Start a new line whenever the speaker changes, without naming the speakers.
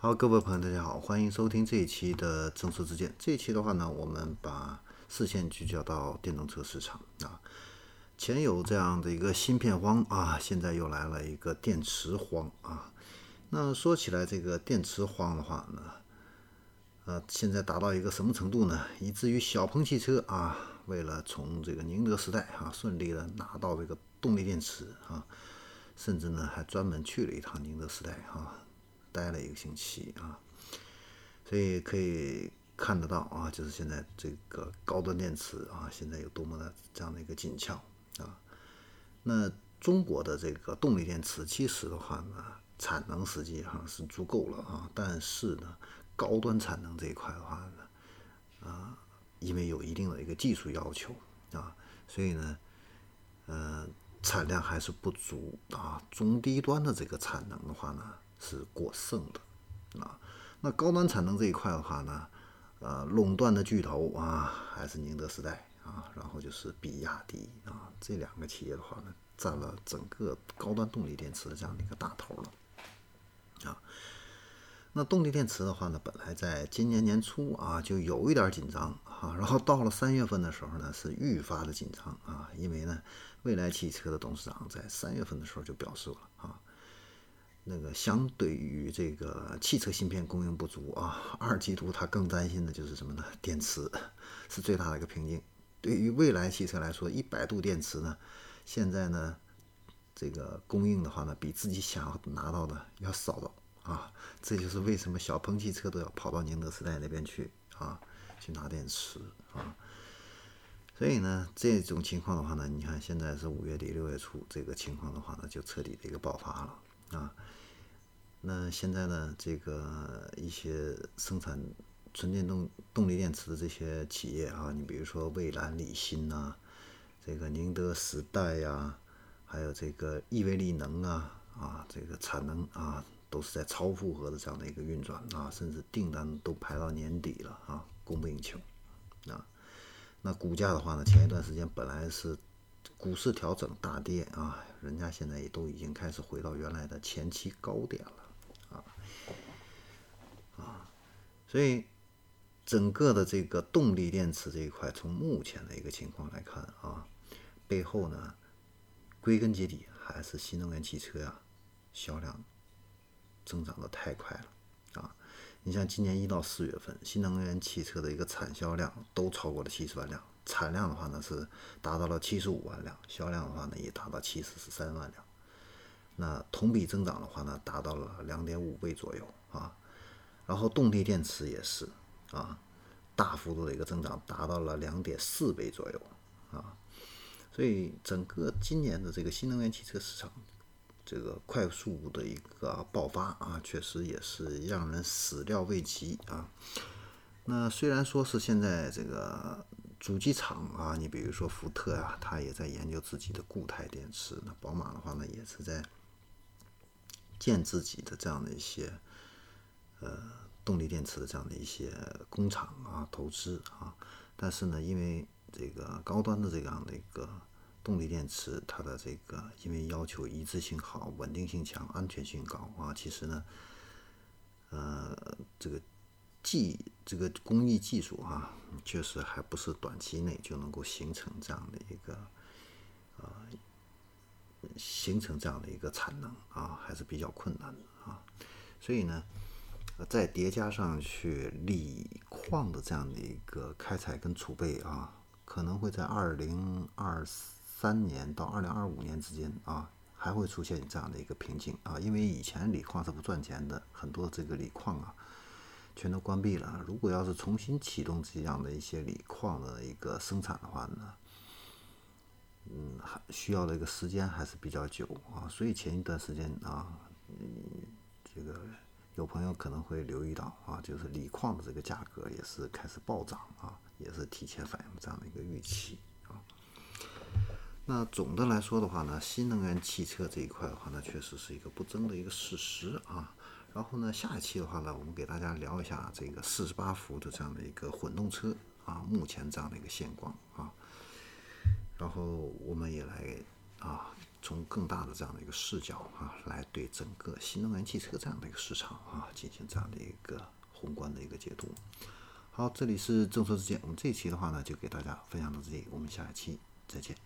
好，各位朋友，大家好，欢迎收听这一期的正说之见。这一期的话呢，我们把视线聚焦到电动车市场啊。前有这样的一个芯片荒啊，现在又来了一个电池荒啊。那说起来，这个电池荒的话呢，呃，现在达到一个什么程度呢？以至于小鹏汽车啊，为了从这个宁德时代啊顺利的拿到这个动力电池啊，甚至呢还专门去了一趟宁德时代啊，待了一个星期啊。所以可以看得到啊，就是现在这个高端电池啊，现在有多么的这样的一个紧俏啊。那中国的这个动力电池，其实的话呢，产能实际上是足够了啊，但是呢，高端产能这一块的话呢，啊，因为有一定的一个技术要求啊，所以呢，呃，产量还是不足啊。中低端的这个产能的话呢，是过剩的啊。那高端产能这一块的话呢，呃，垄断的巨头啊，还是宁德时代啊，然后就是比亚迪啊，这两个企业的话呢，占了整个高端动力电池的这样的一个大头了。啊，那动力电池的话呢，本来在今年年初啊就有一点紧张啊，然后到了三月份的时候呢，是愈发的紧张啊，因为呢，蔚来汽车的董事长在三月份的时候就表示了啊，那个相对于这个汽车芯片供应不足啊，二季度他更担心的就是什么呢？电池是最大的一个瓶颈。对于未来汽车来说，一百度电池呢，现在呢。这个供应的话呢，比自己想要拿到的要少的啊，这就是为什么小鹏汽车都要跑到宁德时代那边去啊，去拿电池啊。所以呢，这种情况的话呢，你看现在是五月底六月初，这个情况的话呢，就彻底的一个爆发了啊。那现在呢，这个一些生产纯电动动力电池的这些企业啊，你比如说蔚蓝、理芯呐，这个宁德时代呀。还有这个亿威力能啊啊，这个产能啊都是在超负荷的这样的一个运转啊，甚至订单都排到年底了啊，供不应求啊。那股价的话呢，前一段时间本来是股市调整大跌啊，人家现在也都已经开始回到原来的前期高点了啊啊，所以整个的这个动力电池这一块，从目前的一个情况来看啊，背后呢。归根结底还是新能源汽车呀，销量增长的太快了啊！你像今年一到四月份，新能源汽车的一个产销量都超过了七十万辆，产量的话呢是达到了七十五万辆，销量的话呢也达到七十三万辆。那同比增长的话呢，达到了两点五倍左右啊。然后动力电池也是啊，大幅度的一个增长，达到了两点四倍左右啊。所以整个今年的这个新能源汽车市场，这个快速的一个爆发啊，确实也是让人始料未及啊。那虽然说是现在这个主机厂啊，你比如说福特啊，它也在研究自己的固态电池。那宝马的话呢，也是在建自己的这样的一些呃动力电池的这样的一些工厂啊，投资啊。但是呢，因为这个高端的这样的一个动力电池，它的这个因为要求一致性好、稳定性强、安全性高啊，其实呢，呃，这个技这个工艺技术啊，确实还不是短期内就能够形成这样的一个呃形成这样的一个产能啊，还是比较困难的啊。所以呢，再叠加上去锂矿的这样的一个开采跟储备啊，可能会在二零二。三年到二零二五年之间啊，还会出现这样的一个瓶颈啊，因为以前锂矿是不赚钱的，很多这个锂矿啊，全都关闭了。如果要是重新启动这样的一些锂矿的一个生产的话呢，嗯，还需要的一个时间还是比较久啊。所以前一段时间啊，嗯，这个有朋友可能会留意到啊，就是锂矿的这个价格也是开始暴涨啊，也是提前反映这样的一个预期啊。那总的来说的话呢，新能源汽车这一块的话呢，确实是一个不争的一个事实啊。然后呢，下一期的话呢，我们给大家聊一下这个四十八伏的这样的一个混动车啊，目前这样的一个现状啊。然后我们也来啊，从更大的这样的一个视角啊，来对整个新能源汽车这样的一个市场啊，进行这样的一个宏观的一个解读。好，这里是正说之见，我们这一期的话呢，就给大家分享到这里，我们下一期再见。